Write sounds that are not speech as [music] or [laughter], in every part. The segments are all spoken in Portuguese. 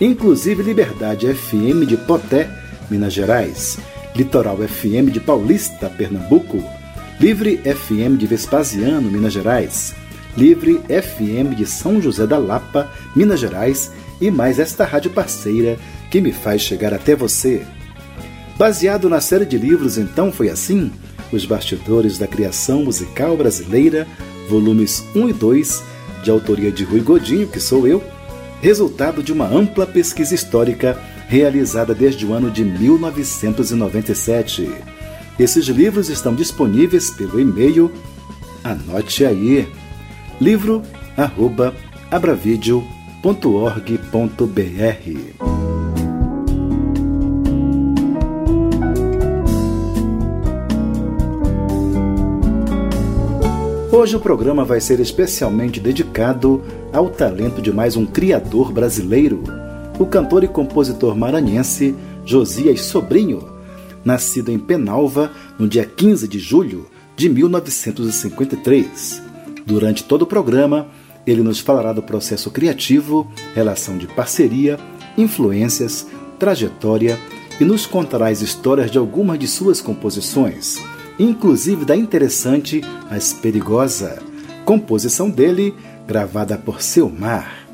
inclusive Liberdade FM de Poté, Minas Gerais. Litoral FM de Paulista, Pernambuco, Livre FM de Vespasiano, Minas Gerais, Livre FM de São José da Lapa, Minas Gerais. E mais esta rádio parceira que me faz chegar até você. Baseado na série de livros Então Foi Assim, Os Bastidores da Criação Musical Brasileira, volumes 1 e 2, de autoria de Rui Godinho, que sou eu, resultado de uma ampla pesquisa histórica realizada desde o ano de 1997. Esses livros estão disponíveis pelo e-mail, anote aí, livro@abravideo.org.br. Hoje o programa vai ser especialmente dedicado ao talento de mais um criador brasileiro o cantor e compositor maranhense Josias Sobrinho, nascido em Penalva no dia 15 de julho de 1953. Durante todo o programa, ele nos falará do processo criativo, relação de parceria, influências, trajetória e nos contará as histórias de algumas de suas composições, inclusive da interessante As Perigosa, composição dele gravada por Seu Mar.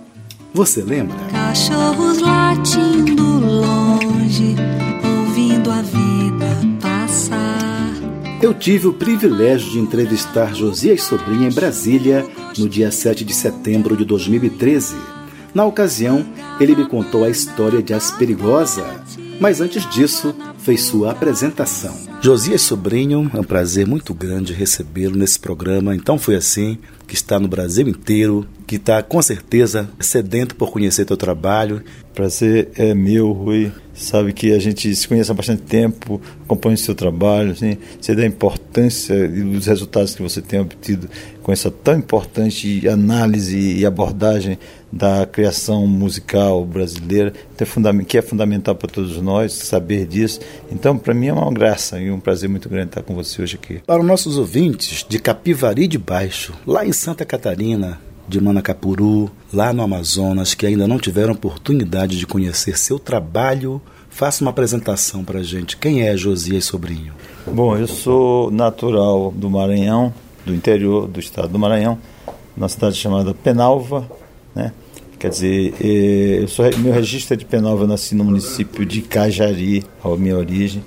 Você lembra? Cachorros latindo longe, ouvindo a vida passar. Eu tive o privilégio de entrevistar Josias Sobrinha em Brasília no dia 7 de setembro de 2013. Na ocasião, ele me contou a história de As Perigosa, mas antes disso, fez sua apresentação. Josias Sobrinho, é um prazer muito grande recebê-lo nesse programa. Então foi assim que está no Brasil inteiro, que está com certeza sedento por conhecer teu trabalho. Prazer é meu, Rui. Sabe que a gente se conhece há bastante tempo, acompanha o seu trabalho, assim, sei da importância e dos resultados que você tem obtido com essa tão importante análise e abordagem da criação musical brasileira, que é fundamental para todos nós saber disso. Então, para mim é uma graça e um prazer muito grande estar com você hoje aqui. Para os nossos ouvintes de Capivari de Baixo, lá em Santa Catarina, de Manacapuru, lá no Amazonas, que ainda não tiveram oportunidade de conhecer seu trabalho, faça uma apresentação para a gente. Quem é Josias Sobrinho? Bom, eu sou natural do Maranhão, do interior do estado do Maranhão, numa cidade chamada Penalva, né? Quer dizer, eu sou, meu registro é de Penalva, eu nasci no município de Cajari, a minha origem,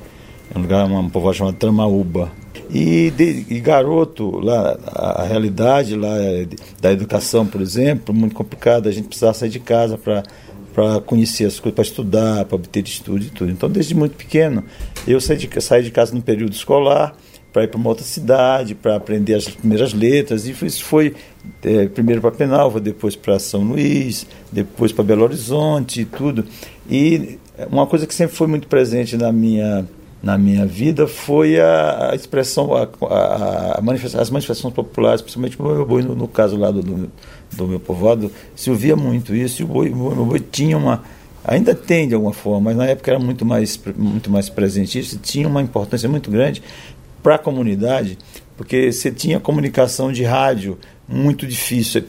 é um lugar, uma povoação chamada Tramaúba. E, de, e garoto, lá, a, a realidade lá é da educação, por exemplo, muito complicada, a gente precisava sair de casa para para conhecer as coisas, para estudar, para obter estudo e tudo. Então, desde muito pequeno, eu saí de, saí de casa no período escolar, para ir para uma outra cidade, para aprender as primeiras letras. E isso foi é, primeiro para Penalva, depois para São Luís, depois para Belo Horizonte e tudo. E uma coisa que sempre foi muito presente na minha na minha vida foi a, a expressão, a, a, a manifesta as manifestações populares, principalmente o meu boi, no, no caso lá do, do, do, meu povoado, se ouvia muito isso, e o boi, meu boi tinha uma, ainda tem de alguma forma, mas na época era muito mais, muito mais presente isso, tinha uma importância muito grande para a comunidade, porque você tinha comunicação de rádio muito difícil,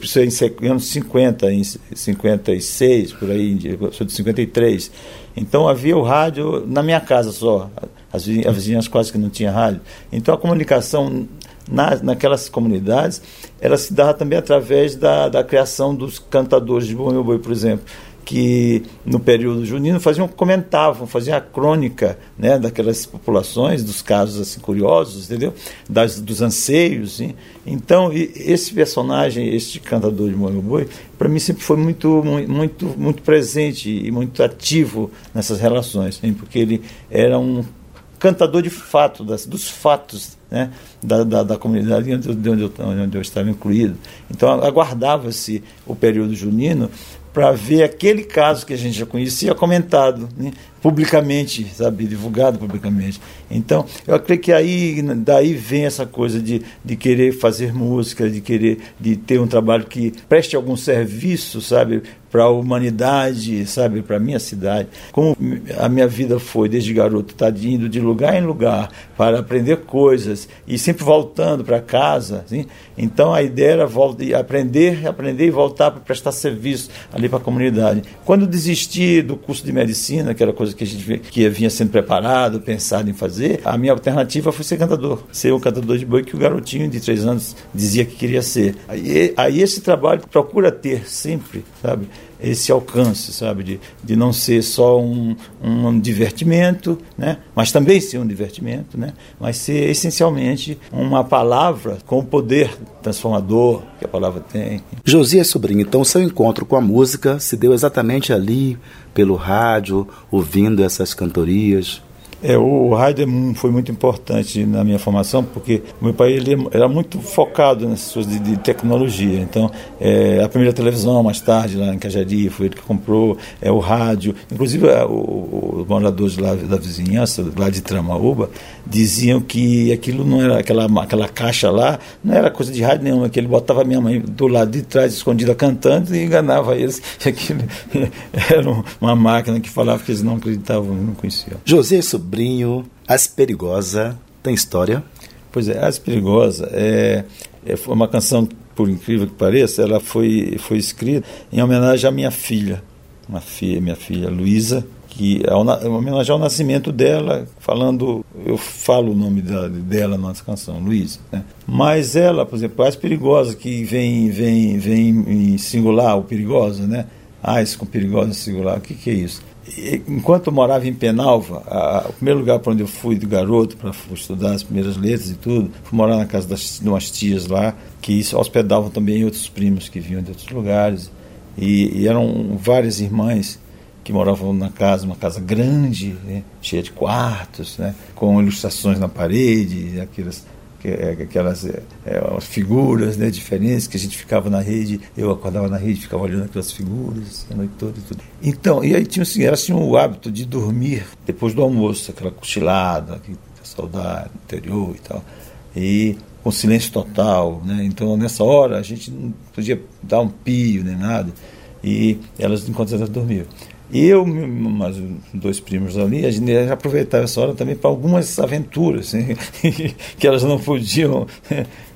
em anos 50, em 56, por aí, eu sou de 53. Então havia o rádio na minha casa só, as vizinhas quase que não tinha rádio. Então a comunicação na, naquelas comunidades, ela se dava também através da, da criação dos cantadores de Meu Boi, por exemplo que no período junino faziam comentavam, faziam a crônica, né, daquelas populações, dos casos assim curiosos, entendeu? Das, dos anseios. Hein? Então, esse personagem, este cantador de Moinho Boi, para mim sempre foi muito, muito, muito presente e muito ativo nessas relações, hein? porque ele era um cantador de fato, das, dos fatos né, da, da, da, comunidade onde, onde, eu, onde eu estava incluído. Então aguardava-se o período junino para ver aquele caso que a gente já conhecia comentado né, publicamente, sabe, divulgado publicamente. Então, eu acredito que aí daí vem essa coisa de, de querer fazer música, de querer de ter um trabalho que preste algum serviço, sabe, para a humanidade, sabe, para a minha cidade. Como a minha vida foi desde garoto, tá indo de lugar em lugar para aprender coisas e sempre voltando para casa, assim. Então a ideia era voltar, aprender, aprender e voltar para prestar serviço ali para a comunidade. Quando desisti do curso de medicina, que era coisa que a gente que vinha sendo preparado, pensado em fazer, a minha alternativa foi ser cantador, ser um cantador de boi que o garotinho de três anos dizia que queria ser. Aí, aí esse trabalho procura ter sempre, sabe? Esse alcance, sabe, de, de não ser só um, um divertimento, né, mas também ser um divertimento, né, mas ser essencialmente uma palavra com o poder transformador que a palavra tem. Josias Sobrinho, então seu encontro com a música se deu exatamente ali, pelo rádio, ouvindo essas cantorias? É, o rádio foi muito importante na minha formação, porque meu pai ele era muito focado nessas coisas de, de tecnologia. Então, é, a primeira televisão, mais tarde, lá em Cajari, foi ele que comprou, é, o rádio. Inclusive, é, os moradores lá da vizinhança, lá de Tramaúba, diziam que aquilo não era, aquela, aquela caixa lá, não era coisa de rádio nenhuma, que ele botava a minha mãe do lado de trás, escondida, cantando, e enganava eles. [laughs] Que aquilo era uma máquina que falava que eles não acreditavam, não conheciam. José Sobrinho Sobrinho, As Perigosa, tem história? Pois é, As Perigosa é, é uma canção, por incrível que pareça, ela foi, foi escrita em homenagem à minha filha, uma filha, minha filha Luísa, que é uma homenagem ao nascimento dela, falando, eu falo o nome dela, dela na canção, Luísa. Né? Mas ela, por exemplo, as perigosa que vem, vem, vem em singular, o perigosa, né? Isso com perigosa singular, o que, que é isso? Enquanto eu morava em Penalva, a, o primeiro lugar para onde eu fui de garoto para estudar as primeiras letras e tudo, fui morar na casa das, de umas tias lá, que hospedavam também outros primos que vinham de outros lugares. E, e eram várias irmãs que moravam na casa, uma casa grande, né, cheia de quartos, né, com ilustrações na parede, aquelas aquelas é, é figuras né, diferentes que a gente ficava na rede, eu acordava na rede, ficava olhando aquelas figuras a noite toda e tudo. Então, e aí tinha assim, elas tinham o hábito de dormir depois do almoço, aquela cochilada, que saudade interior e tal. E com silêncio total, né? Então nessa hora a gente não podia dar um pio nem nada. E elas enquanto elas dormiam. E eu, mais dois primos ali, a gente aproveitava essa hora também para algumas aventuras assim, [laughs] que elas não podiam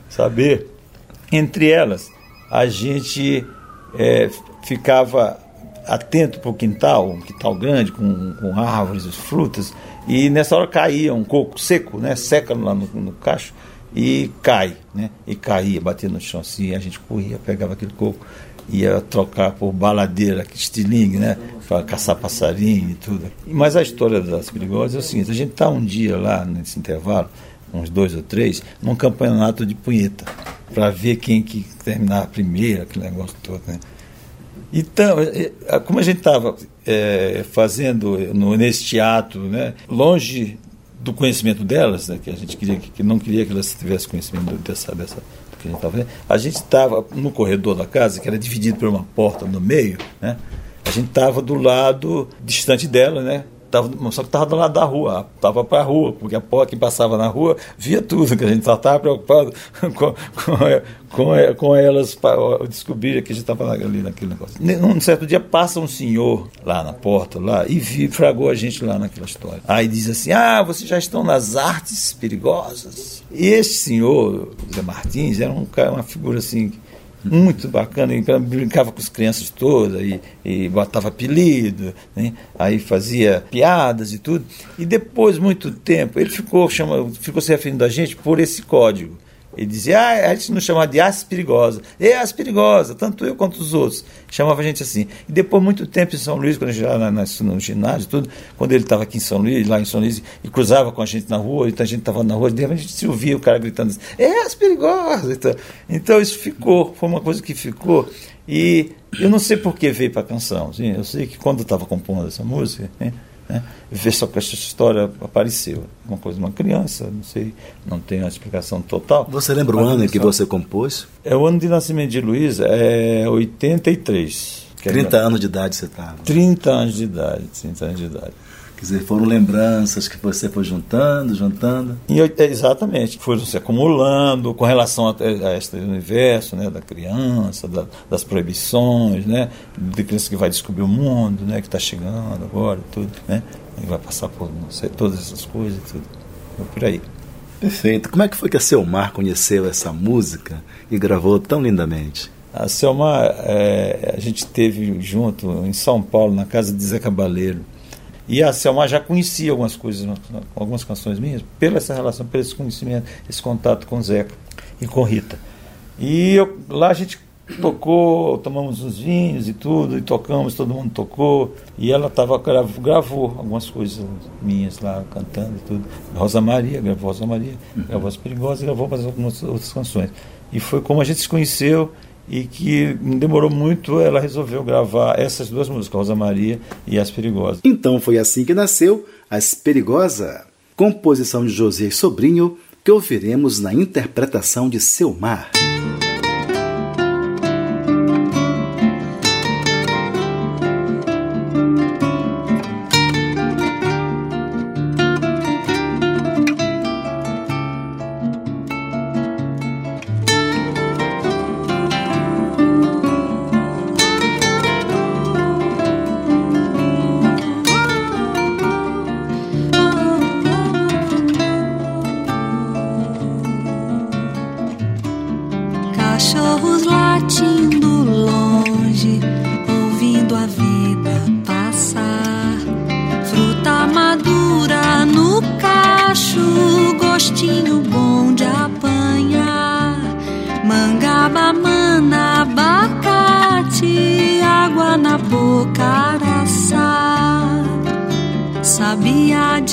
saber. Entre elas, a gente é, ficava atento para o quintal, um quintal grande, com, com árvores, frutas, e nessa hora caía um coco seco, né, seca lá no, no cacho, e cai, né, e caía, batia no chão assim, a gente corria, pegava aquele coco ia trocar por baladeira, estilingue, né? Para caçar passarinho e tudo. Mas a história das perigosas é o seguinte: a gente está um dia lá nesse intervalo, uns dois ou três, num campeonato de punheta, para ver quem que terminava primeiro, aquele negócio todo, né? Então, como a gente estava é, fazendo no, nesse teatro, né, longe do conhecimento delas, né, que a gente queria que, não queria que elas tivessem conhecimento dessa, dessa que a gente estava A gente estava no corredor da casa, que era dividido por uma porta no meio, né? A gente estava do lado distante dela, né? Tava, só que estava do lado da rua, estava para a rua, porque a porta que passava na rua via tudo, que a gente só estava preocupado [laughs] com, com, com, com elas para descobrir que a gente estava ali naquele negócio. Um certo dia passa um senhor lá na porta lá e fragou a gente lá naquela história. Aí diz assim: Ah, vocês já estão nas artes perigosas. E esse senhor, Zé Martins, era um cara, uma figura assim muito bacana, ele brincava com as crianças todas e, e botava apelido, né? aí fazia piadas e tudo. E depois, muito tempo, ele ficou, chama, ficou se referindo a gente por esse código. Ele dizia, ah, a gente nos chamava de As Perigosa. É As Perigosa, tanto eu quanto os outros. Chamava a gente assim. E depois, muito tempo em São Luís, quando a gente já no ginásio, tudo, quando ele estava aqui em São Luís, lá em São Luís, e cruzava com a gente na rua, então a gente estava na rua, de repente a gente se ouvia o cara gritando assim, é As Perigosa. Então, então isso ficou, foi uma coisa que ficou. E eu não sei por que veio para a canção. Assim, eu sei que quando eu estava compondo essa música, né, né, ver só que essa história apareceu. Uma coisa de uma criança, não sei, não tenho a explicação total. Você lembra o ano em que você compôs? É o ano de nascimento de Luísa, é 83. 30 é anos de idade você estava. 30 anos de idade, 30 anos de idade. Quer dizer, foram lembranças que você foi juntando, juntando. E, exatamente, foram se acumulando com relação a, a este universo, né, da criança, da, das proibições, né, de criança que vai descobrir o mundo, né, que está chegando agora, tudo, né, e vai passar por sei, todas essas coisas, tudo, por aí. Perfeito. Como é que foi que a Selmar conheceu essa música e gravou tão lindamente? A Selmar, é, a gente teve junto em São Paulo, na casa de Zé Cabaleiro. E a Selma já conhecia algumas coisas, algumas canções minhas, pela essa relação, pelo esse conhecimento, esse contato com o Zeca e com Rita. E eu, lá a gente tocou, tomamos uns vinhos e tudo, e tocamos, todo mundo tocou. E ela tava, gravou, algumas coisas minhas lá, cantando e tudo. Rosa Maria, gravou Rosa Maria, gravou As Perigosas gravou mais algumas outras canções. E foi como a gente se conheceu e que demorou muito, ela resolveu gravar essas duas músicas, Rosa Maria e As Perigosas. Então foi assim que nasceu As Perigosa, composição de José Sobrinho, que ouviremos na interpretação de Seu Mar.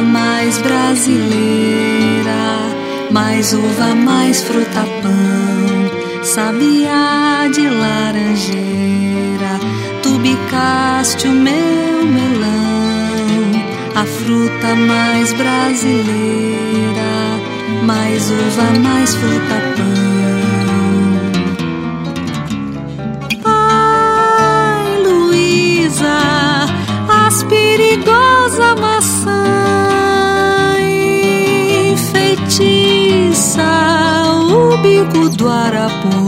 mais brasileira, mais uva, mais fruta pão. Sabiá de laranjeira, tu bicaste o meu melão, a fruta mais brasileira, mais uva, mais fruta pão. Do arapuã.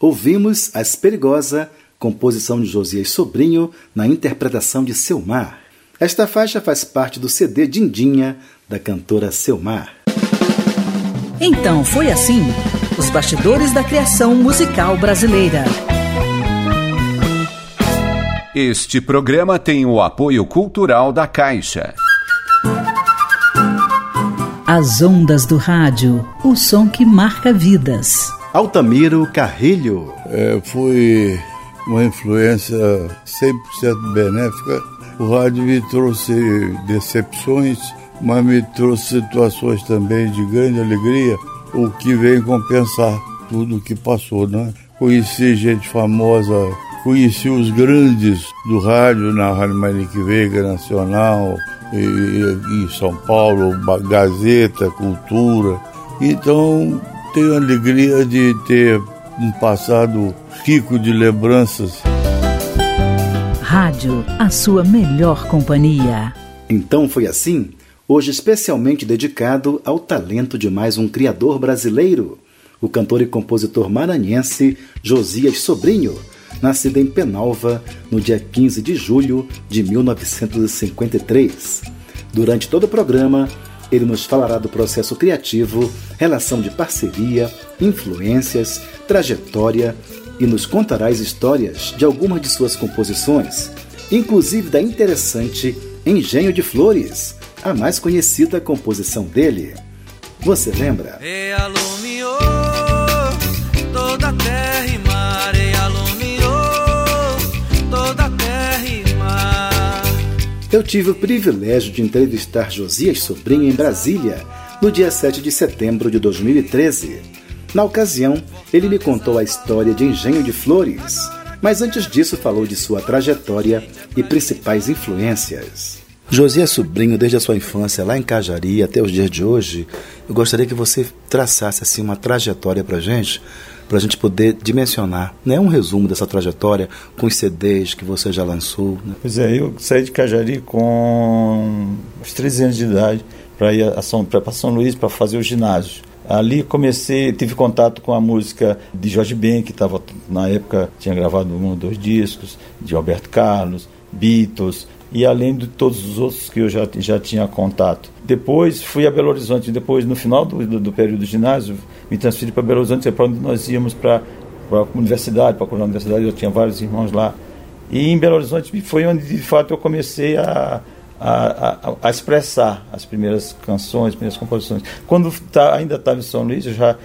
Ouvimos As Perigosa, composição de Josias Sobrinho, na interpretação de Selmar. Esta faixa faz parte do CD Dindinha, da cantora Selmar. Então foi assim: os bastidores da criação musical brasileira. Este programa tem o apoio cultural da Caixa. As ondas do rádio, o som que marca vidas. Altamiro Carrilho. É, foi uma influência 100% benéfica. O rádio me trouxe decepções, mas me trouxe situações também de grande alegria, o que vem compensar tudo o que passou, né? Conheci gente famosa, conheci os grandes do rádio, na Rádio Manique Veiga Nacional, em São Paulo, Gazeta, Cultura. Então, tenho a alegria de ter um passado rico de lembranças. Rádio, a sua melhor companhia. Então foi assim, hoje especialmente dedicado ao talento de mais um criador brasileiro, o cantor e compositor maranhense Josias Sobrinho, nascido em Penalva no dia 15 de julho de 1953. Durante todo o programa, ele nos falará do processo criativo, relação de parceria, influências, trajetória e nos contará as histórias de algumas de suas composições, inclusive da interessante Engenho de Flores, a mais conhecida composição dele. Você lembra? E alumiou toda a terra Eu tive o privilégio de entrevistar Josias Sobrinho em Brasília, no dia 7 de setembro de 2013. Na ocasião, ele me contou a história de Engenho de Flores, mas antes disso falou de sua trajetória e principais influências. Josias Sobrinho, desde a sua infância lá em Cajari até os dias de hoje, eu gostaria que você traçasse assim uma trajetória para gente, para a gente poder dimensionar, né, um resumo dessa trajetória com os CDs que você já lançou. Né? Pois é, eu saí de Cajari com uns 13 anos de idade para ir a São, para São Luís para fazer o ginásio. Ali comecei, tive contato com a música de Jorge Ben, que estava na época tinha gravado um ou dois discos, de Alberto Carlos, Beatles, e além de todos os outros que eu já, já tinha contato. Depois fui a Belo Horizonte, depois no final do, do, do período do ginásio, me transferi para Belo Horizonte, para onde nós íamos para a universidade, para a universidade, eu tinha vários irmãos lá. E em Belo Horizonte foi onde de fato eu comecei a, a, a, a expressar as primeiras canções, as primeiras composições. Quando tá, ainda estava em São Luís, eu já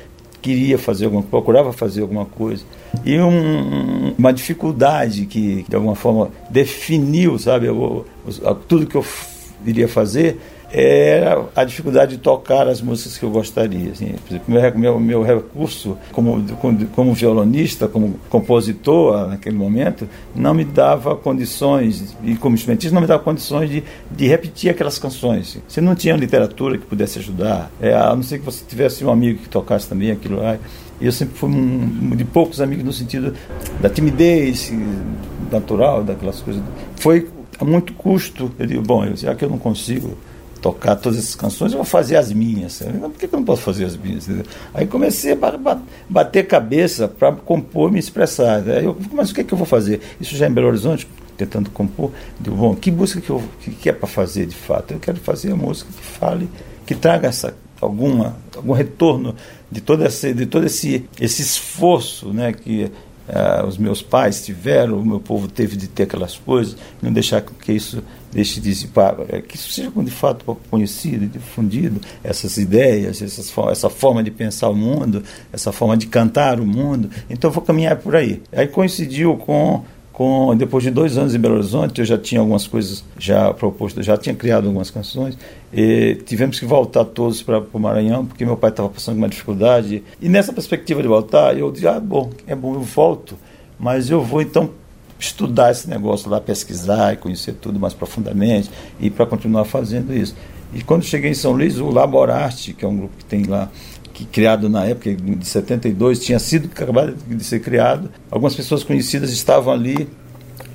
queria fazer alguma procurava fazer alguma coisa. E um, uma dificuldade que, de alguma forma, definiu, sabe, eu, tudo que eu iria fazer era a dificuldade de tocar as músicas que eu gostaria. Assim. Meu, meu recurso como, como, como violonista, como compositor naquele momento, não me dava condições, e como instrumentista, não me dava condições de, de repetir aquelas canções. Você não tinha literatura que pudesse ajudar, é, a não ser que você tivesse um amigo que tocasse também aquilo lá. Eu sempre fui um, de poucos amigos no sentido da timidez natural, daquelas coisas. Foi a muito custo. Eu digo, bom, já que eu não consigo tocar todas essas canções, eu vou fazer as minhas. Por que, eu não posso fazer as minhas? Aí comecei a bater cabeça para compor me expressar. Aí eu, mas o que, é que eu vou fazer? Isso já em Belo Horizonte, tentando compor. Digo, bom, que música que, eu, que, que é para fazer de fato? Eu quero fazer a música que fale, que traga essa alguma algum retorno de todo esse de todo esse esse esforço né que uh, os meus pais tiveram o meu povo teve de ter aquelas coisas não deixar que isso deixe de é, que isso seja de fato conhecido difundido, essas ideias, essas, essa forma de pensar o mundo, essa forma de cantar o mundo. Então eu vou caminhar por aí. Aí coincidiu com com depois de dois anos em Belo Horizonte eu já tinha algumas coisas já propostas já tinha criado algumas canções tivemos que voltar todos para o Maranhão porque meu pai estava passando uma dificuldade e nessa perspectiva de voltar eu disse ah bom é bom eu volto mas eu vou então estudar esse negócio lá, pesquisar e conhecer tudo mais profundamente e para continuar fazendo isso. E quando cheguei em São Luís, o Laborarte, que é um grupo que tem lá, que criado na época de 72, tinha sido acabado de ser criado. Algumas pessoas conhecidas estavam ali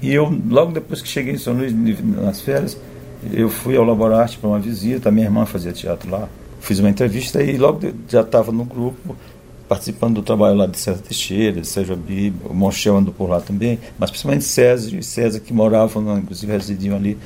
e eu, logo depois que cheguei em São Luís, nas férias, eu fui ao Laborarte para uma visita, minha irmã fazia teatro lá. Fiz uma entrevista e logo já estava no grupo, participando do trabalho lá de César Teixeira, de Sérgio Abib, o Monchel andou por lá também, mas principalmente César e César que moravam, inclusive residiam ali.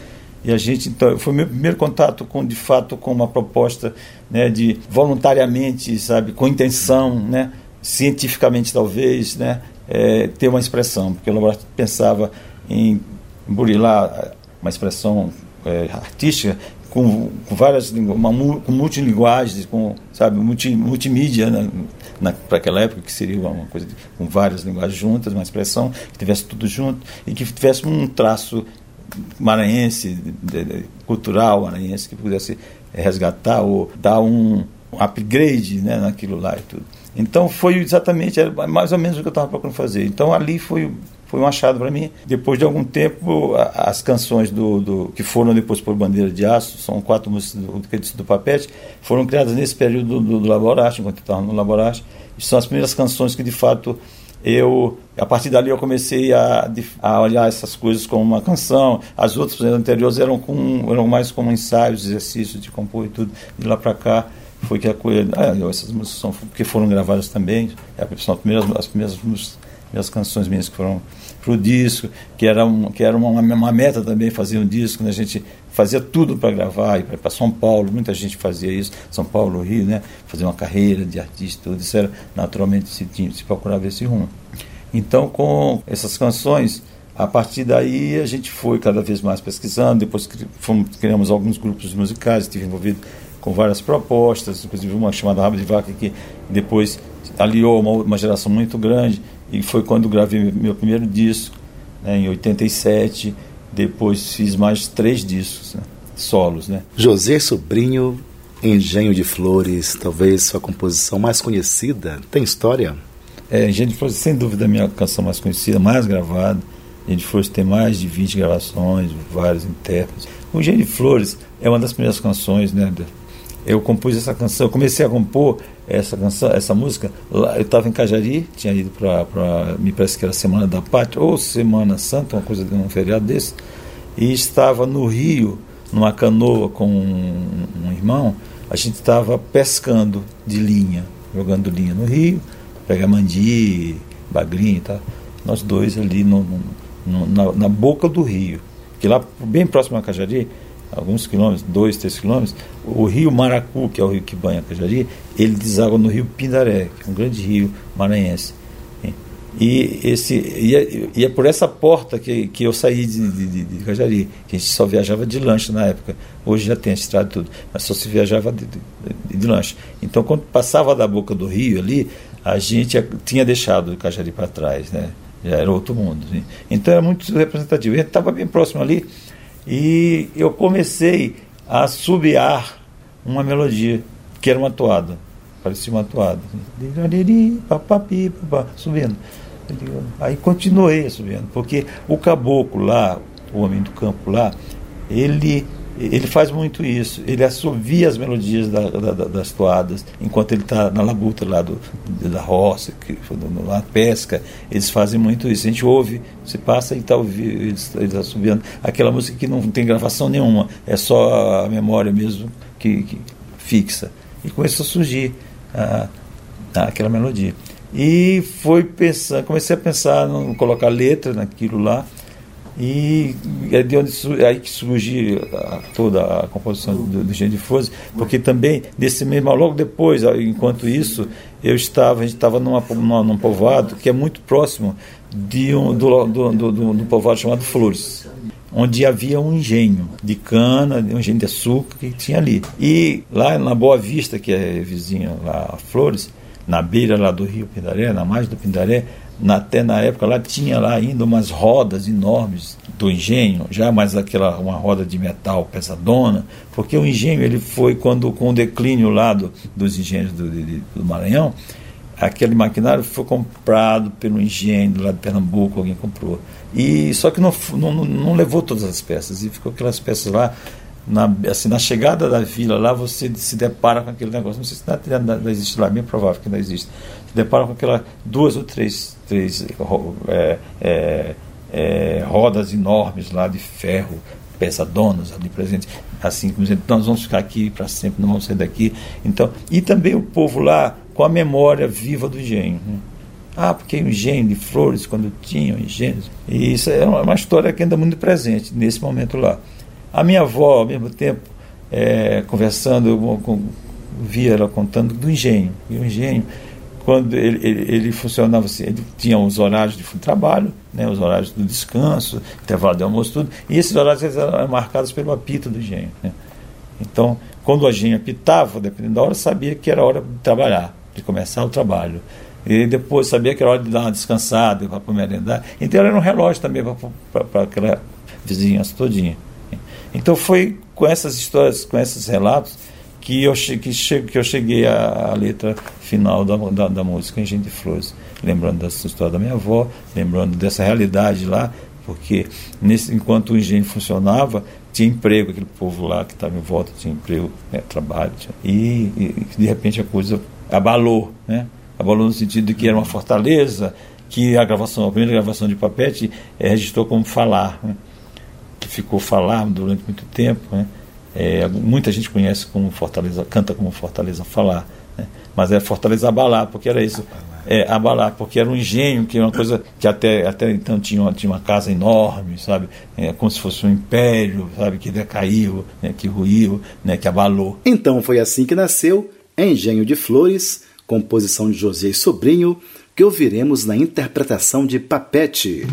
E a gente, então, foi meu primeiro contato com, de fato, com uma proposta né, de voluntariamente, sabe, com intenção, né, cientificamente talvez, né, é, ter uma expressão, porque o laboratório pensava em burilar uma expressão é, artística com, com várias uma, com multilinguagens, com sabe multi, multimídia né, para aquela época que seria uma coisa de, com várias linguagens juntas, uma expressão que tivesse tudo junto e que tivesse um traço maranhense, de, de, cultural maranhense que pudesse resgatar ou dar um, upgrade né, naquilo lá e tudo. Então foi exatamente era mais ou menos o que eu estava procurando fazer. Então ali foi foi um achado para mim. Depois de algum tempo, as canções do, do, que foram depois por Bandeira de Aço, são quatro músicas do, do, Papete, foram criadas nesse período do, do Laboraste, enquanto eu estava no Laboraste. E são as primeiras canções que, de fato, eu a partir dali eu comecei a, a olhar essas coisas como uma canção as outras anteriores eram com eram mais como ensaios exercícios de compor e tudo de lá para cá foi que a coisa ah, essas músicas são foram gravadas também é, são as primeiras as primeiras músicas as canções minhas que foram para o disco, que era, um, que era uma, uma meta também fazer um disco, né? a gente fazia tudo para gravar, ir para São Paulo, muita gente fazia isso, São Paulo, Rio, né? fazer uma carreira de artista, tudo isso era naturalmente se, se procurava esse rumo. Então, com essas canções, a partir daí a gente foi cada vez mais pesquisando, depois fomos, criamos alguns grupos musicais, estive envolvido com várias propostas, inclusive uma chamada Rabo de Vaca que depois aliou uma, uma geração muito grande e foi quando gravei meu primeiro disco, né, em 87. Depois fiz mais três discos, né, solos. Né. José Sobrinho, Engenho de Flores, talvez sua composição mais conhecida. Tem história? É, Engenho de Flores, sem dúvida, a minha canção mais conhecida, mais gravada. Engenho de Flores tem mais de 20 gravações, vários intérpretes. O Engenho de Flores é uma das primeiras canções, né? Eu compus essa canção, eu comecei a compor essa canção, essa música, lá, eu estava em Cajari, tinha ido para, me parece que era Semana da Pátria, ou Semana Santa, uma coisa de um feriado desse, e estava no Rio, numa canoa com um, um irmão, a gente estava pescando de linha, jogando linha no rio, pega mandi, bagrinho e tal, nós dois ali no, no, na, na boca do rio, que lá bem próximo a Cajari, alguns quilômetros, dois, três quilômetros, o rio Maracu, que é o rio que banha Cajari, ele deságua no rio Pindaré, que é um grande rio maranhense. E, esse, e, é, e é por essa porta que, que eu saí de, de, de, Cajari, que a gente só viajava de lanche na época. Hoje já tem a estrada e tudo, mas só se viajava de, de, de lanche. Então, quando passava da boca do rio ali, a gente tinha deixado o Cajari para trás, né? Já era outro mundo. Assim. Então, era muito representativo. A gente estava bem próximo ali, e eu comecei a subiar uma melodia, que era uma toada, parecia uma toada. Subindo. Aí continuei subindo, porque o caboclo lá, o homem do campo lá, ele ele faz muito isso. Ele assovia as melodias da, da, das toadas enquanto ele está na labuta lá do, da roça, que, na pesca. Eles fazem muito isso. A gente ouve, você passa e está eles, eles assoviando. Aquela música que não tem gravação nenhuma, é só a memória mesmo que, que fixa. E começou a surgir a, a, aquela melodia. E foi pensando, comecei a pensar em colocar letra naquilo lá e é de onde é aí que surge a, toda a composição do, do Gênio de Foz, porque também nesse mesmo logo depois, enquanto isso, eu estava, a gente estava numa, numa, num povoado que é muito próximo de um, do, do, do, do povoado chamado Flores, onde havia um engenho de cana, um engenho de açúcar que tinha ali. E lá na Boa Vista, que é vizinha lá a Flores, na beira lá do rio Pindaré, na margem do Pindaré, na, até na época lá tinha lá ainda umas rodas enormes do engenho, já mais aquela uma roda de metal pesadona, porque o engenho ele foi quando com o declínio lá do, dos engenhos do, de, do Maranhão, aquele maquinário foi comprado pelo engenho lá de Pernambuco, alguém comprou. E só que não, não, não levou todas as peças e ficou aquelas peças lá na, assim, na chegada da vila lá você se depara com aquele negócio. Não sei se ainda, ainda existe lá bem provável que ainda existe se depara com aquelas duas ou três, três é, é, é, rodas enormes lá de ferro pesadonas ali presentes. Assim como dizendo nós vamos ficar aqui para sempre não vamos sair daqui. Então e também o povo lá com a memória viva do engenho. Né? ah porque o engenho de flores quando tinha o engenho e isso é uma história que ainda muito presente nesse momento lá a minha avó, ao mesmo tempo, é, conversando, com, via ela contando do engenho. E o engenho, quando ele, ele, ele, funcionava assim, ele tinha os horários de trabalho, né, os horários do descanso, intervalo de almoço, tudo, e esses horários eram marcados pelo apito do engenho. Né. Então, quando o engenho apitava, dependendo da hora, sabia que era hora de trabalhar, de começar o trabalho. E depois sabia que era hora de dar uma descansada, para merendar. Então era um relógio também para aquela vizinhança todinha. Então foi com essas histórias, com esses relatos, que eu, que che, que eu cheguei à, à letra final da, da, da, música Engenho de Flores. Lembrando dessa história da minha avó, lembrando dessa realidade lá, porque nesse, enquanto o engenho funcionava, tinha emprego, aquele povo lá que estava em volta tinha emprego, né, trabalho, tinha, e, e, de repente a coisa abalou, né? abalou no sentido de que era uma fortaleza, que a gravação, a primeira gravação de Papete é, registrou como falar. Né? Que ficou falado durante muito tempo. Né? É, muita gente conhece como Fortaleza, canta como Fortaleza Falar, né? mas é Fortaleza Abalar, porque era isso. É, abalar, porque era um engenho, que é uma coisa que até, até então tinha uma, tinha uma casa enorme, sabe? É, como se fosse um império, sabe? Que decaiu, né? que ruiu, né? que abalou. Então foi assim que nasceu Engenho de Flores, composição de José Sobrinho, que ouviremos na interpretação de Papete.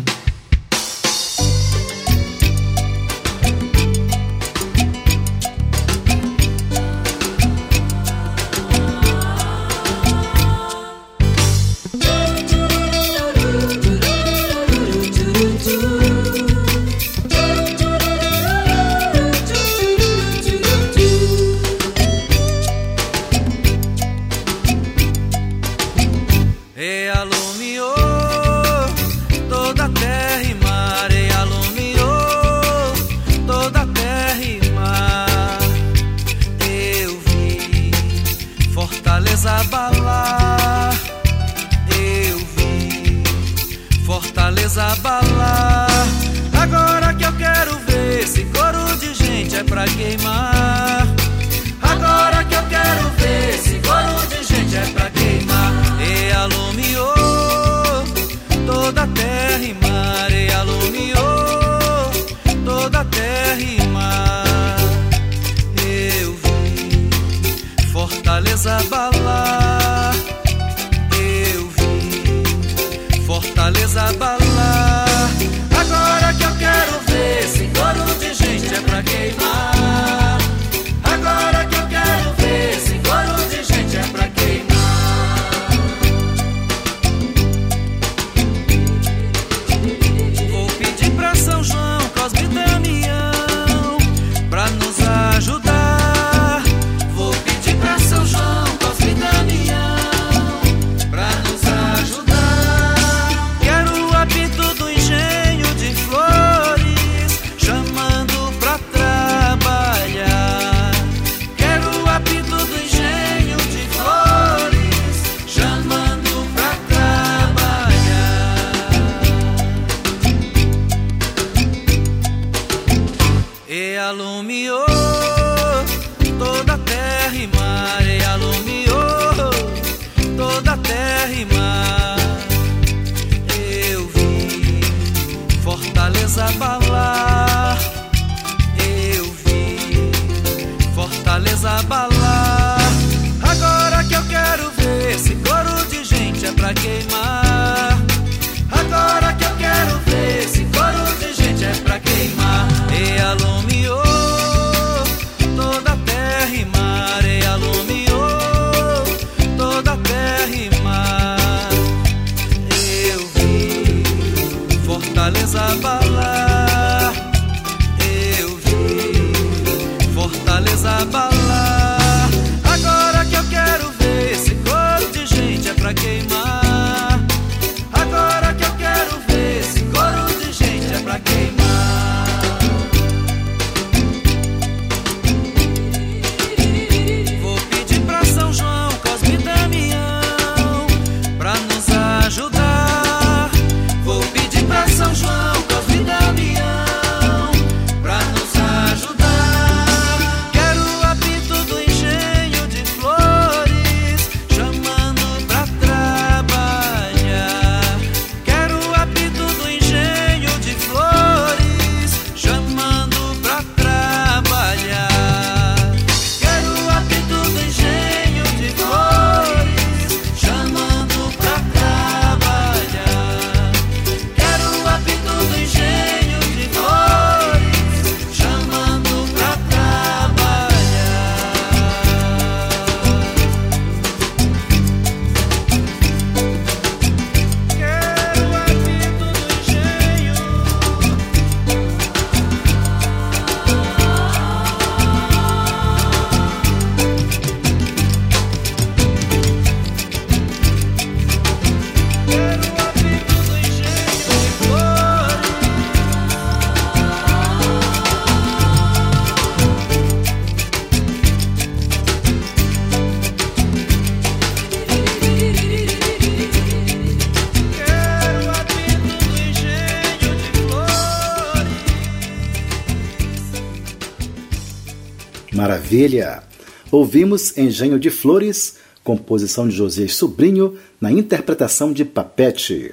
Maravilha! Ouvimos Engenho de Flores, composição de José Sobrinho, na interpretação de Papete.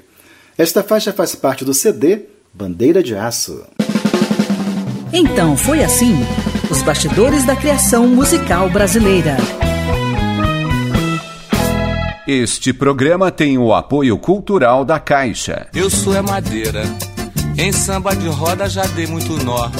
Esta faixa faz parte do CD Bandeira de Aço. Então foi assim: os bastidores da criação musical brasileira. Este programa tem o apoio cultural da Caixa. Eu sou é madeira, em samba de roda já dei muito nó.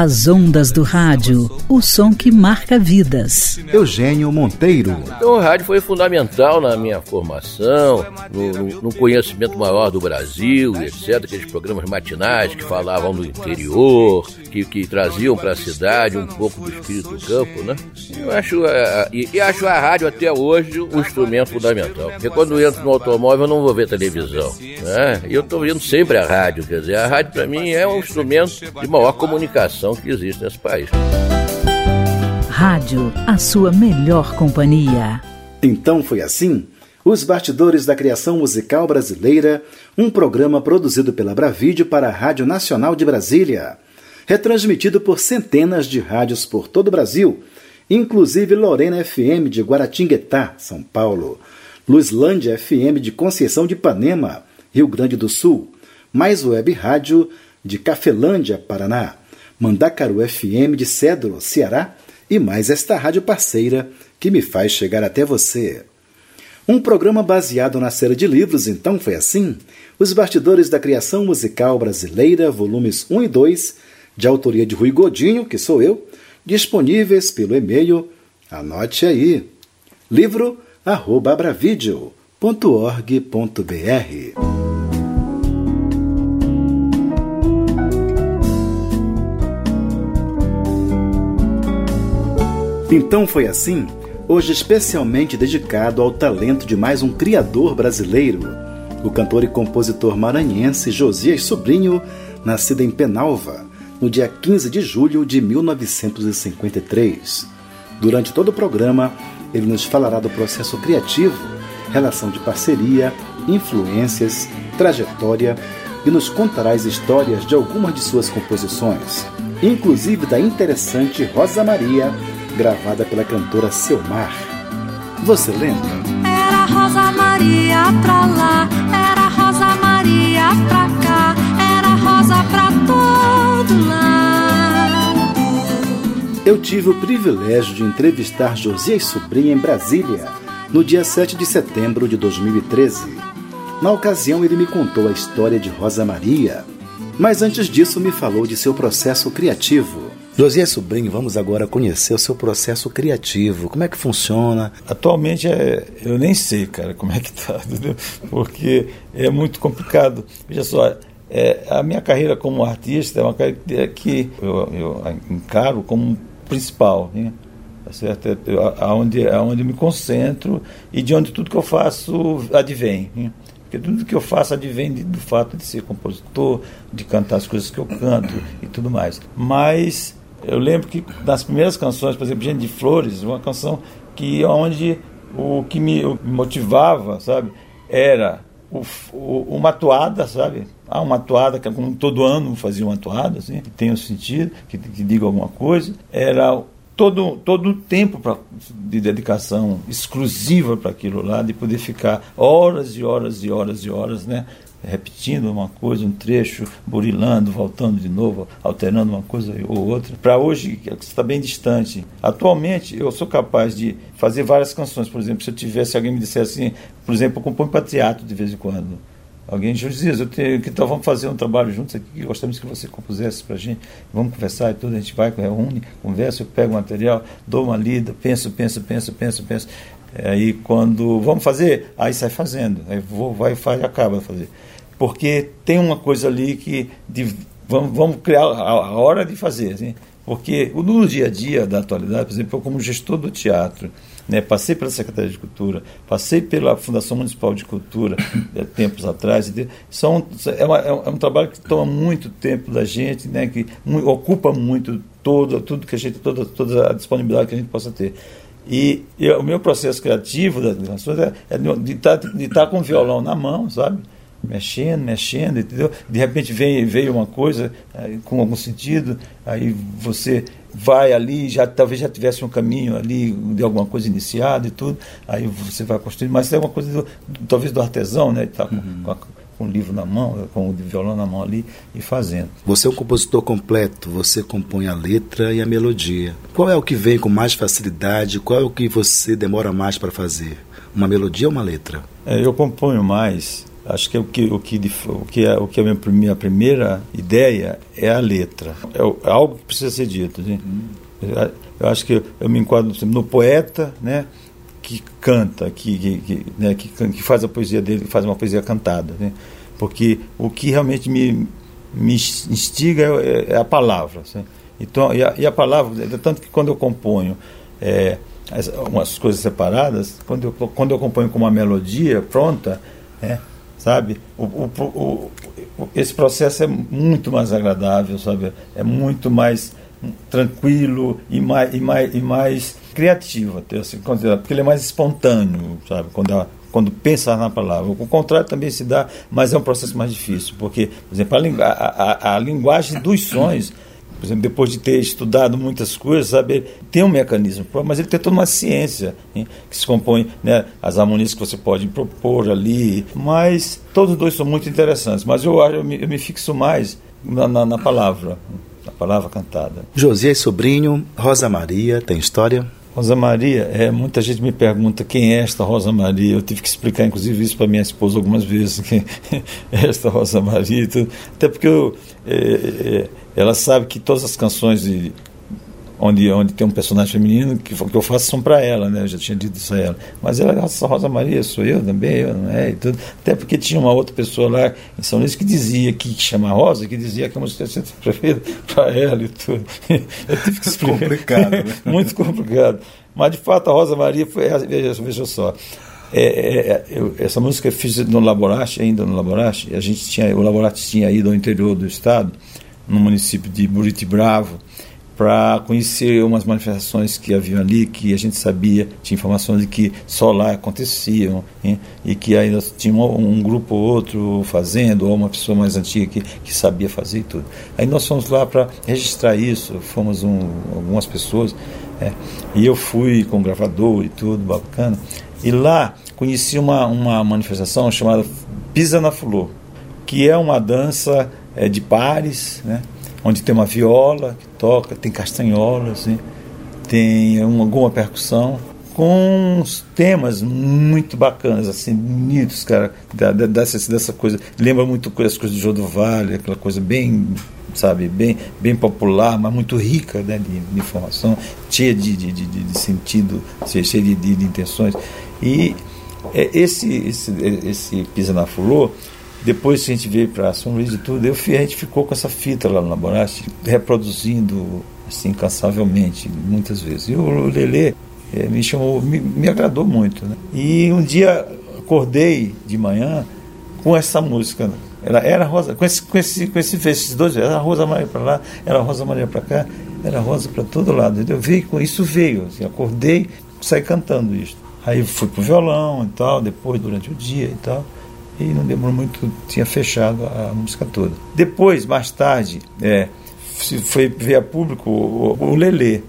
As ondas do rádio, o som que marca vidas. Eugênio Monteiro. Então, o rádio foi fundamental na minha formação, no, no, no, conhecimento maior do Brasil, etc. Aqueles programas matinais que falavam do interior, que, que traziam para a cidade um pouco do espírito do campo, né? Eu acho, a, e, e, acho a rádio até hoje um instrumento fundamental. Porque quando eu entro no automóvel eu não vou ver televisão, né? E eu estou vendo sempre a rádio, quer dizer, a rádio para mim é um instrumento de maior comunicação que existe nesse país. Rádio, a sua melhor companhia. Então foi assim? Os Bastidores da Criação Musical Brasileira, um programa produzido pela Bravídeo para a Rádio Nacional de Brasília. Retransmitido por centenas de rádios por todo o Brasil, inclusive Lorena FM de Guaratinguetá, São Paulo, Luzlândia FM de Conceição de Ipanema, Rio Grande do Sul, mais web rádio de Cafelândia, Paraná, Mandacaru FM de Cedro, Ceará, e mais esta rádio parceira que me faz chegar até você. Um programa baseado na série de livros, então foi assim: Os Bastidores da Criação Musical Brasileira, volumes 1 e 2, de autoria de Rui Godinho, que sou eu, disponíveis pelo e-mail, anote aí, livro@abravideo.org.br. Então foi assim, hoje especialmente dedicado ao talento de mais um criador brasileiro, o cantor e compositor maranhense Josias Sobrinho, nascido em Penalva, no dia 15 de julho de 1953. Durante todo o programa, ele nos falará do processo criativo, relação de parceria, influências, trajetória e nos contará as histórias de algumas de suas composições, inclusive da interessante Rosa Maria, gravada pela cantora Selmar. Você lembra? Era Rosa Maria pra lá, era Rosa Maria pra cá, era rosa pra todo lado. Eu tive o privilégio de entrevistar Josias Sobrinho em Brasília, no dia 7 de setembro de 2013. Na ocasião, ele me contou a história de Rosa Maria, mas antes disso me falou de seu processo criativo. José Sobrinho, vamos agora conhecer o seu processo criativo. Como é que funciona? Atualmente é, eu nem sei, cara, como é que tá, [laughs] entendeu? Porque é muito complicado. Veja só, é, a minha carreira como artista é uma carreira que eu, eu encaro como principal, né? Tá certo? É, aonde, aonde me concentro e de onde tudo que eu faço advém. Né? Porque tudo que eu faço advém do fato de ser compositor, de cantar as coisas que eu canto e tudo mais. Mas eu lembro que nas primeiras canções, por exemplo, Gente de Flores, uma canção que onde o que me motivava, sabe, era o, o, uma toada, sabe? Ah, uma toada que como todo ano fazia uma toada, assim, que tenha um sentido, que, que diga alguma coisa. Era todo todo o tempo pra, de dedicação exclusiva para aquilo lá, de poder ficar horas e horas e horas e horas, né, repetindo uma coisa, um trecho, burilando, voltando de novo, alterando uma coisa ou outra. Para hoje, está bem distante. Atualmente, eu sou capaz de fazer várias canções. Por exemplo, se eu tivesse alguém me dissesse assim, por exemplo, eu componho para teatro de vez em quando. Alguém diz, eu tenho, então vamos fazer um trabalho juntos aqui, gostaríamos que você compusesse para a gente, vamos conversar e tudo, a gente vai, reúne, conversa, eu pego o material, dou uma lida, penso, penso, penso, penso, penso. Aí quando vamos fazer, aí sai fazendo, aí vou, vai, faz, acaba de fazer porque tem uma coisa ali que de, vamos, vamos criar a, hora de fazer, assim, porque no dia a dia da atualidade, por exemplo, eu como gestor do teatro, né, passei pela Secretaria de Cultura, passei pela Fundação Municipal de Cultura é, [laughs] tempos atrás, são, é, uma, é, um trabalho que toma muito tempo da gente, né, que ocupa muito todo, tudo que a gente, toda, toda a disponibilidade que a gente possa ter. E, e o meu processo criativo das canções é, é de estar tá, de tá com o violão na mão, sabe? Mexendo, mexendo, entendeu? De repente vem, veio uma coisa aí, com algum sentido, aí você vai ali, já talvez já tivesse um caminho ali de alguma coisa iniciada e tudo, aí você vai construindo, mas é uma coisa do, talvez do artesão, né? Tá com, uhum. com, a, com, o livro na mão, com o violão na mão ali e fazendo. Você é um compositor completo, você compõe a letra e a melodia. Qual é o que vem com mais facilidade? Qual é o que você demora mais para fazer? Uma melodia ou uma letra? É, eu componho mais Acho que o que, o que, o que, é, o que é a minha primeira ideia é a letra. É, é algo que precisa ser dito. Né? Eu, eu acho que eu me enquadro no poeta, né? que canta, que, que, que, né, que, que, faz a poesia dele, faz uma poesia cantada. Né? Porque o que realmente me, me instiga é, é a palavra. Assim. Então, e a, e a, palavra, é tanto que quando eu componho é, as, umas coisas separadas, quando eu, quando eu componho com uma melodia pronta, né, sabe? O, o, o, esse processo é muito mais agradável, sabe? É muito mais tranquilo e mais, e mais, e mais criativo, até assim, porque ele é mais espontâneo, sabe? Quando, quando pensa na palavra. O contrário também se dá, mas é um processo mais difícil, porque, por exemplo, a, a, a linguagem dos sons por exemplo, depois de ter estudado muitas coisas, sabe, tem um mecanismo, mas ele tem toda uma ciência hein, que se compõe, né, as harmonias que você pode propor ali, mas todos dois são muito interessantes, mas eu, eu, me, eu me fixo mais na, na, na palavra, na palavra cantada. Josias Sobrinho, Rosa Maria, tem história? Rosa Maria, é, muita gente me pergunta quem é esta Rosa Maria. Eu tive que explicar, inclusive, isso para minha esposa algumas vezes, quem [laughs] é esta Rosa Maria. Até porque eu, é, é, ela sabe que todas as canções de, onde, onde tem um personagem feminino que, que eu faço são para ela, né? Eu já tinha dito isso a ela. Mas ela, essa Rosa Maria, sou eu também, eu, não é? E tudo. Até porque tinha uma outra pessoa lá em São Luís que dizia que, que chama Rosa, que dizia que a música tinha sido preferida [laughs] para ela e tudo. Eu tive que explicar. complicado, né? [laughs] Muito complicado. Mas de fato a Rosa Maria foi, veja, veja só. É, é, é, eu, essa música eu fiz no Laborache, ainda no Laborache, a gente tinha, o Laborache tinha ido ao interior do estado no município de Buriti Bravo, para conhecer umas manifestações que haviam ali, que a gente sabia, tinha informações de que só lá aconteciam, hein? e que ainda tinha um, um, grupo ou outro fazendo, ou uma pessoa mais antiga que, que sabia fazer e tudo. Aí nós fomos lá para registrar isso, fomos um, algumas pessoas, é, e eu fui com gravador e tudo, bacana, e lá conheci uma, uma manifestação chamada Pisa na Flor, que é uma dança é, de pares, né? Onde tem uma viola que toca, tem castanholas, né? tem uma, alguma percussão, com uns temas muito bacanas, assim, bonitos, cara, da, da, dessa, dessa coisa. Lembra muito as coisas do João do Vale, aquela coisa bem, sabe, bem, bem popular, mas muito rica né, de, de informação, cheia de, de, de, de sentido, cheia de, de, de intenções. E é, esse, esse, esse Pisa na Fulô, depois que a gente veio para São Luís e tudo, eu, a gente ficou com essa fita lá no Laboraste, reproduzindo assim, incansavelmente, muitas vezes. E o Lelê é, me chamou, me, me agradou muito. Né? E um dia acordei de manhã com essa música. Ela era rosa, com esse, com esse, com esse, esses dois, era Rosa Maria para lá, era Rosa Maria para cá, era rosa para todo lado. Eu veio com isso veio, assim, acordei, saí cantando isso. Aí fui pro violão e tal, depois durante o dia e tal e não demorou muito, tinha fechado a, música toda. Depois, mais tarde, é, foi ver a público o, o Lelê,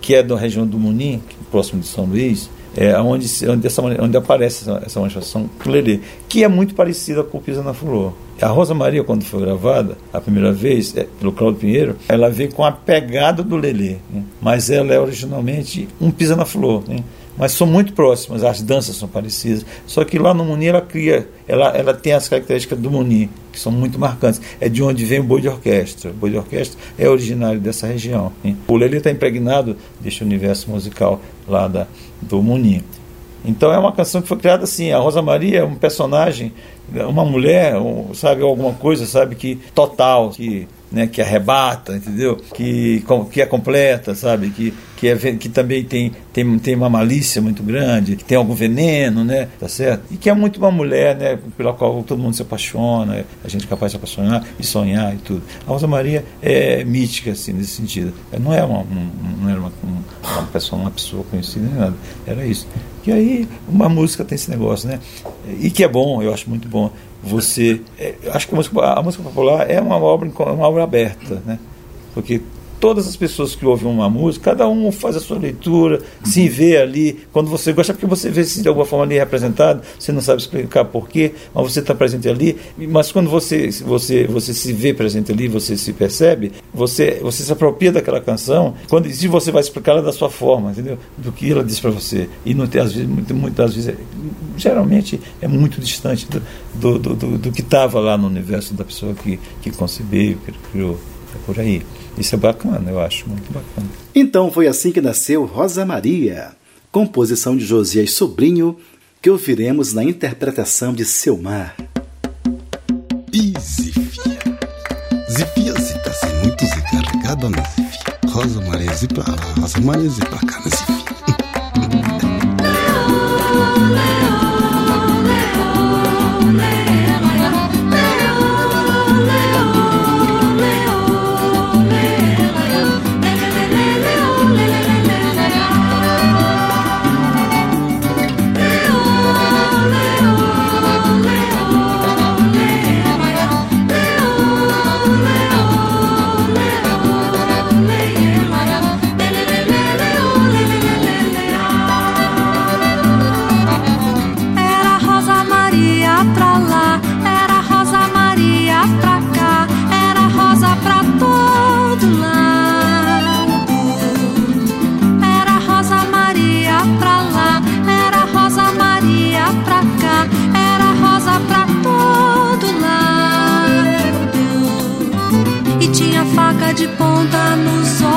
que é da região do Munim, é próximo de São Luís, é, onde, onde, essa, onde aparece essa, essa manifestação Lelê, que é muito parecida com o Pisa na Flor. A Rosa Maria, quando foi gravada, a primeira vez, é, pelo Claudio Pinheiro, ela veio com a pegada do Lelê, né? mas ela é originalmente um Pisa na Flor. Né? Mas são muito próximas, as danças são parecidas. Só que lá no Muni ela cria, ela, ela tem as características do Muni, que são muito marcantes. É de onde vem o boi de orquestra. O boi de orquestra é originário dessa região. Hein? O Lelê está impregnado deste universo musical lá da, do Muni. Então é uma canção que foi criada assim. A Rosa Maria é um personagem, uma mulher, um, sabe, alguma coisa, sabe, que total, que né, que arrebata, entendeu? Que, que é completa, sabe? Que, que, é, que também tem, tem, tem uma malícia muito grande, que tem algum veneno, né? Tá certo? E que é muito uma mulher, né? Pela qual todo mundo se apaixona, a gente é capaz de se apaixonar e sonhar e tudo. A Rosa Maria é mítica, assim, nesse sentido. Não é uma, um, não era uma, uma, pessoa, uma pessoa conhecida nem nada. Era isso. Que aí uma música tem esse negócio, né? E que é bom, eu acho muito bom. Você, é, acho que a música, a música popular é uma obra, uma obra aberta, né? Porque todas as pessoas que ouvem uma música, cada um faz a sua leitura, se vê ali, quando você gosta, porque você vê se de alguma forma ali representado, você não sabe explicar porquê, mas você está presente ali, mas quando você, você, você se vê presente ali, você se percebe, você, você se apropria daquela canção, quando se você vai explicar ela da sua forma, entendeu? Do que ela diz para você. E não tem, às vezes, muitas vezes, geralmente é muito distante do, do, do, do, do que estava lá no universo da pessoa que, que concebeu, que criou. É por aí. Isso é bacana, eu acho muito bacana. Então foi assim que nasceu Rosa Maria, composição de Josias Sobrinho, que ouviremos na interpretação de Selmar. Zifia. Zifia se tá sem muito se carregado na Zifia. Rosa Maria zi pra lá, Rosa Maria zi pra cá na Zifia. Ponta nos olhos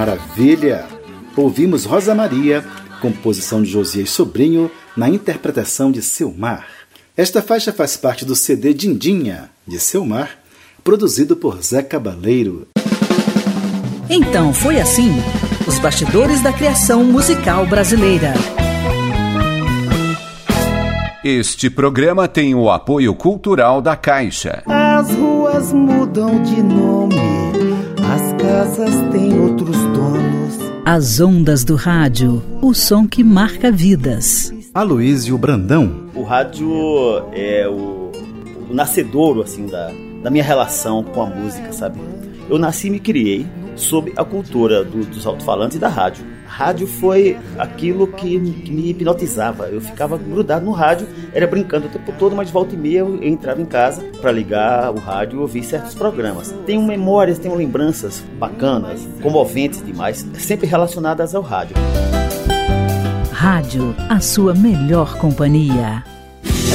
Maravilha! Ouvimos Rosa Maria, composição de Josias Sobrinho, na interpretação de Selmar. Esta faixa faz parte do CD Dindinha, de Selmar, produzido por Zé Cabaleiro. Então foi assim: os bastidores da criação musical brasileira. Este programa tem o apoio cultural da Caixa. As ruas mudam de nome, casas têm outros donos. As ondas do rádio, o som que marca vidas. Aloísio Brandão. O rádio é o, o nascedouro, assim, da, da minha relação com a música, sabe? Eu nasci e me criei sob a cultura do, dos alto-falantes e da rádio. Rádio foi aquilo que, que, me hipnotizava. Eu ficava grudado no rádio, era brincando o tempo todo, mas de volta e meia eu, entrava em casa para ligar o rádio e ouvir certos programas. Tenho memórias, tenho lembranças bacanas, comoventes demais, sempre relacionadas ao rádio. Rádio, a sua melhor companhia.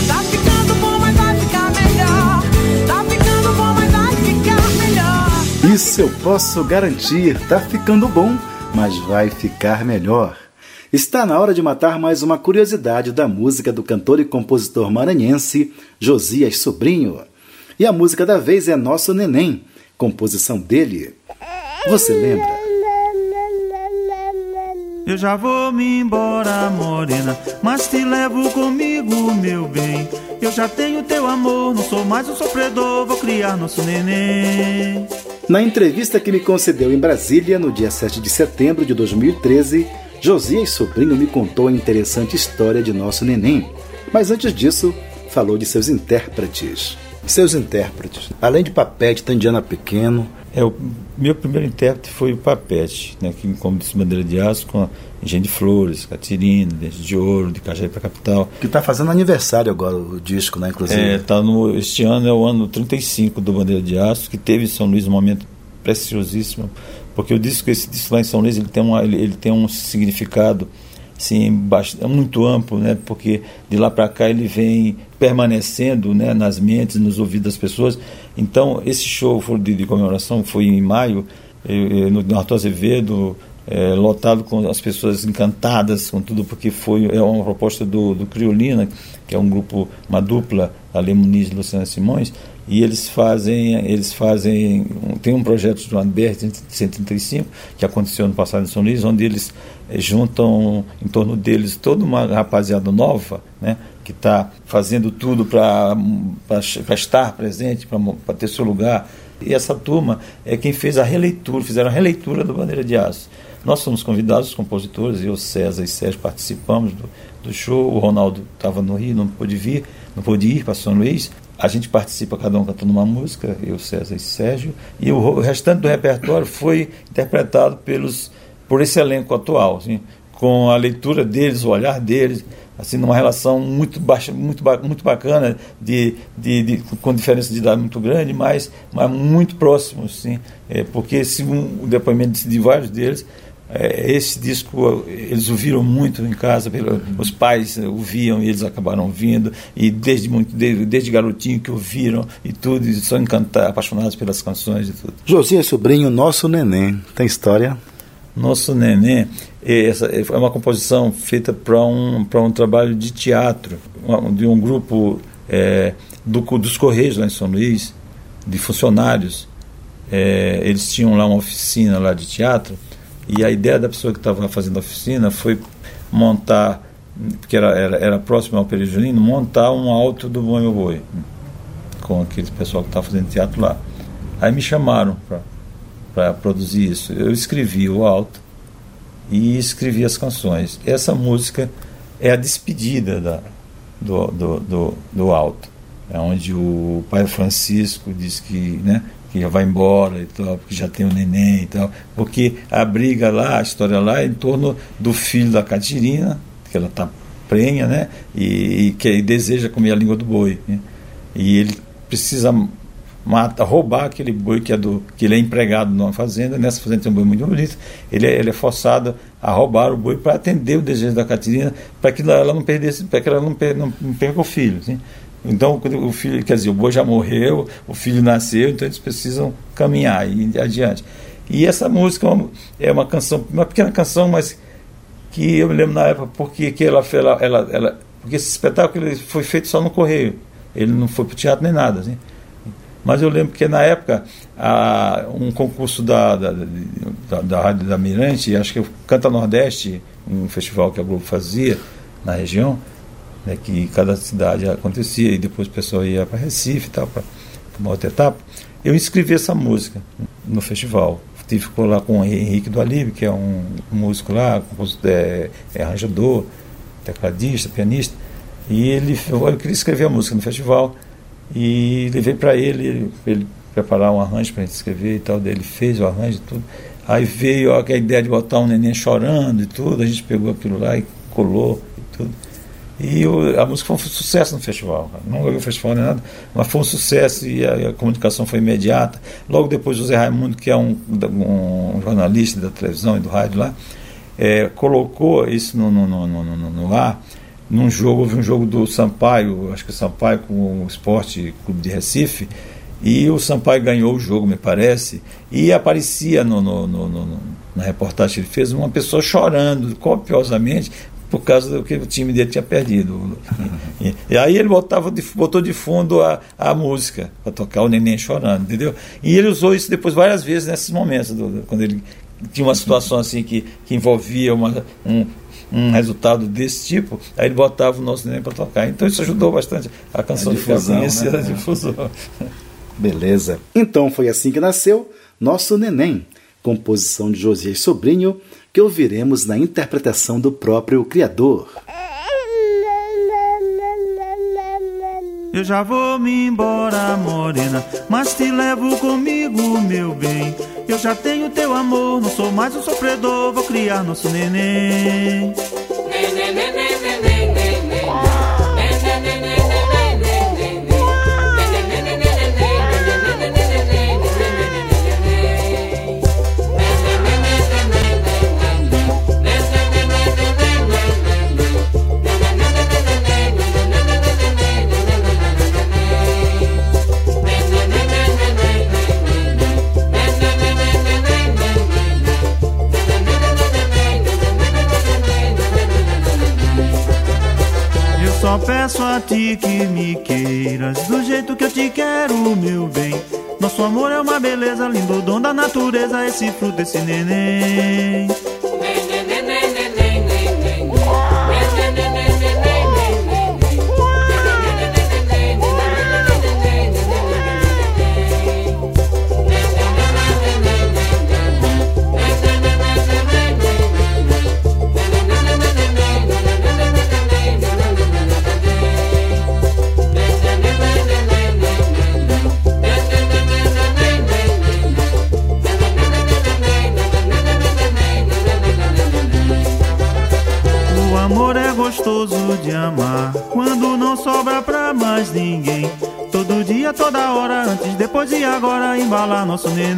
Tá ficando bom, mas vai ficar melhor. Tá ficando bom, mas vai ficar melhor. Isso eu posso garantir, tá ficando bom, mas vai ficar melhor. Está na hora de matar mais uma curiosidade da música do cantor e compositor maranhense Josias Sobrinho. E a música da vez é Nosso Neném, composição dele. Você lembra? Eu já vou me embora, morena, mas te levo comigo, meu bem. Eu já tenho teu amor, não sou mais um sofredor, vou criar nosso neném. Na entrevista que me concedeu em Brasília, no dia 7 de setembro de 2013, Josias Sobrinho me contou a interessante história de nosso neném. Mas antes disso, falou de seus intérpretes. Seus intérpretes, além de Papete, Tandiana Pequeno, é, o meu primeiro intérprete foi o Papete, né, que como disse Bandeira de Aço, com a Engenho de Flores, Catirina, Dente de Ouro, de Cajaí para Capital. Que está fazendo aniversário agora o disco, né, inclusive. É, tá no, este ano é o ano 35 do Bandeira de Aço, que teve em São Luís um momento preciosíssimo, porque o disco, esse disco lá em São Luís, ele tem, uma, ele, ele tem um significado assim, é muito amplo, né? Porque de lá para cá ele vem permanecendo, né, nas mentes, nos ouvidos das pessoas. Então, esse show de, de comemoração foi em maio, no Arthur Azevedo, é, lotado com as pessoas encantadas com tudo, porque foi é uma proposta do, do Criolina, que é um grupo, uma dupla, Ale Muniz e Luciana Simões, e eles fazem, eles fazem, tem um projeto chamado BR-135, que aconteceu no passado em São Luís, onde eles eh, juntam em torno deles toda uma rapaziada nova, né, que está fazendo tudo para estar presente, para ter seu lugar. E essa turma é quem fez a releitura, fizeram a releitura do Bandeira de Aço. Nós fomos convidados, os compositores, eu, César e Sérgio participamos do, do show, o Ronaldo estava no Rio, não pôde vir, não pôde ir para São Luís, a gente participa, cada um cantando uma música, eu, César e Sérgio, e o restante do repertório foi interpretado pelos, por esse elenco atual, assim, com a leitura deles, o olhar deles, assim, numa relação muito baixa, muito, muito bacana, de, de, de, com diferença de idade muito grande, mas, mas muito próximos, sim, é, porque segundo o depoimento de vários deles, é, esse disco eles ouviram muito em casa, pelo, os pais ouviam e eles acabaram ouvindo, e desde, muito, desde, desde garotinho que ouviram e tudo, e são encantados, apaixonados pelas canções e tudo. Josinha Sobrinho, Nosso Neném, tem história? Nosso Neném essa, é uma composição feita para um, um trabalho de teatro, de um grupo é, do, dos Correios lá em São Luís, de funcionários. É, eles tinham lá uma oficina lá de teatro e a ideia da pessoa que estava fazendo a oficina foi montar, porque era, era, era próximo ao período junino, montar um alto do Boi Boi, com aquele pessoal que estava fazendo teatro lá. Aí me chamaram para produzir isso. Eu escrevi o alto e escrevi as canções. Essa música é a despedida da, do, do, do, do alto. É onde o pai Francisco diz que né, que já vai embora e tal, porque já tem o um neném e tal. Porque a briga lá, a história lá é em torno do filho da Catirina, que ela está prenha, né? E, e que e deseja comer a língua do boi. Né? E ele precisa mata, roubar aquele boi que é do que ele é empregado numa fazenda, nessa fazenda tem um boi muito bonito, ele é, ele é forçado a roubar o boi para atender o desejo da Catirina, para que ela não perdesse, para que ela não, per, não, não perca o filho. Assim. Então, o filho, quer dizer, o boi já morreu, o filho nasceu, então eles precisam caminhar e adiante. E essa música é uma, é uma canção, uma pequena canção, mas que eu me lembro na época porque que ela, ela, ela, ela porque esse espetáculo foi feito só no correio, ele não foi para o teatro nem nada, assim. Mas eu lembro que na época a, um concurso da, da, da, da Rádio da Mirante, acho que o Canta Nordeste, um festival que a Globo fazia na região, né, que cada cidade acontecia e depois o pessoal ia para Recife tal, para uma outra etapa. Eu inscrevi essa música no festival. Ficou lá com o Henrique do Alibe, que é um músico lá, é, é arranjador, tecladista, pianista, e ele eu queria escrever a música no festival e levei para ele, ele preparar um arranjo para a gente escrever e tal. Daí ele fez o arranjo e tudo. Aí veio ó, a ideia de botar um neném chorando e tudo. A gente pegou aquilo lá e colou e tudo. E a música foi um sucesso no festival. Não ganhou o festival nem nada, mas foi um sucesso e a, a, comunicação foi imediata. Logo depois, José Raimundo, que é um, um jornalista da televisão e do rádio lá, é, colocou isso no, no, no, no ar num jogo, houve um jogo do Sampaio, acho que o Sampaio com o Esporte Clube de Recife, e o Sampaio ganhou o jogo, me parece, e aparecia no, no, no, no, na reportagem que ele fez uma pessoa chorando copiosamente por causa do que o time dele tinha perdido. [laughs] E, e aí ele botava de, botou de fundo a, a música para tocar o neném chorando, entendeu? E ele usou isso depois várias vezes nesses momentos, do, quando ele tinha uma situação assim que, que envolvia uma, um, um resultado desse tipo, aí ele botava o nosso neném para tocar. Então isso ajudou bastante a canção a difusão, de ficar conhecida, né? a difusão. Beleza. Então foi assim que nasceu Nosso Neném, composição de Josias Sobrinho, que ouviremos na interpretação do próprio criador. Eu já vou me embora, morena, mas te levo comigo, meu bem. Eu já tenho teu amor, não sou mais um sofredor, vou criar nosso neném. Peço a ti que me queiras do jeito que eu te quero, meu bem. Nosso amor é uma beleza, lindo dom da natureza, esse fruto, esse neném. Softening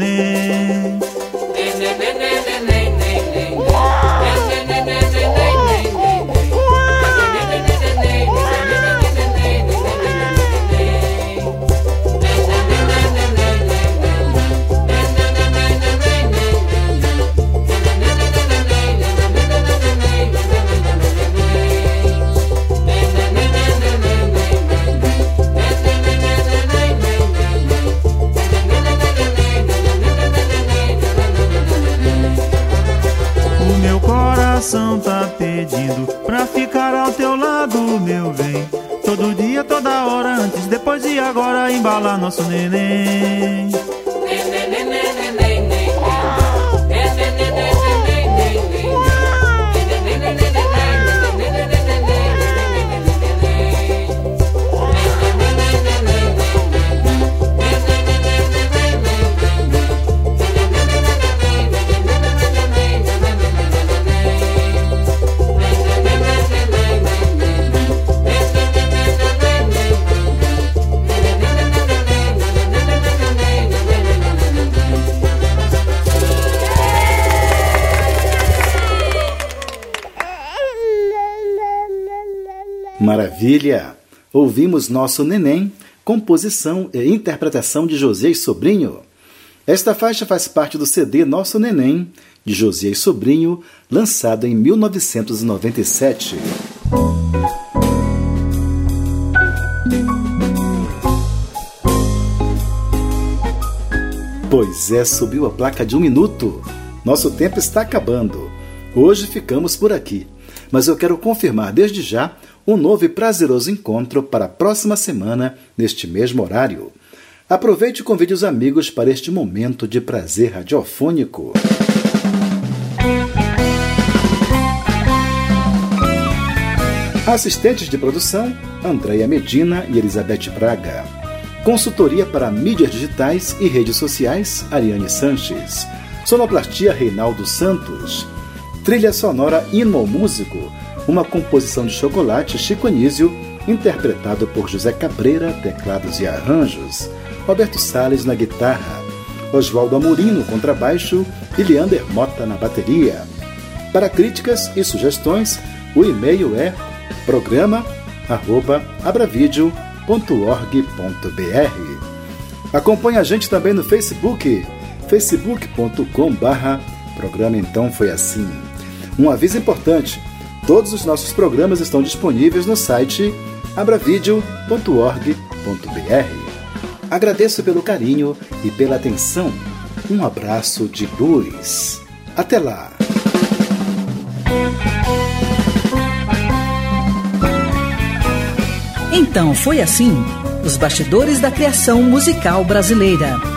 embalar nosso neném. Ouvimos Nosso Neném, composição e interpretação de Josias Sobrinho. Esta faixa faz parte do CD Nosso Neném, de Josias Sobrinho, lançado em 1997. Pois é, subiu a placa de um minuto. Nosso tempo está acabando. Hoje ficamos por aqui, mas eu quero confirmar desde já um novo e prazeroso encontro para a próxima semana, neste mesmo horário. Aproveite e convide os amigos para este momento de prazer radiofônico. Assistentes de produção: Andréia Medina e Elizabeth Braga. Consultoria para mídias digitais e redes sociais, Ariane Sanches. Sonoplastia, Reinaldo Santos. Trilha sonora Hino Músico, uma composição de chocolate Chico Anísio, interpretado por José Cabreira, teclados e arranjos. Roberto Sales na guitarra. Oswaldo Amorim no contrabaixo e Leander Mota na bateria. Para críticas e sugestões, o e-mail é programa@abravideo.org.br. Acompanhe a gente também no Facebook, facebook.com/barra programa então foi assim. Um aviso importante: todos os nossos programas estão disponíveis no site abravideo.org.br. Agradeço pelo carinho e pela atenção. Um abraço de luz. Até lá! Então foi assim: Os Bastidores da Criação Musical Brasileira.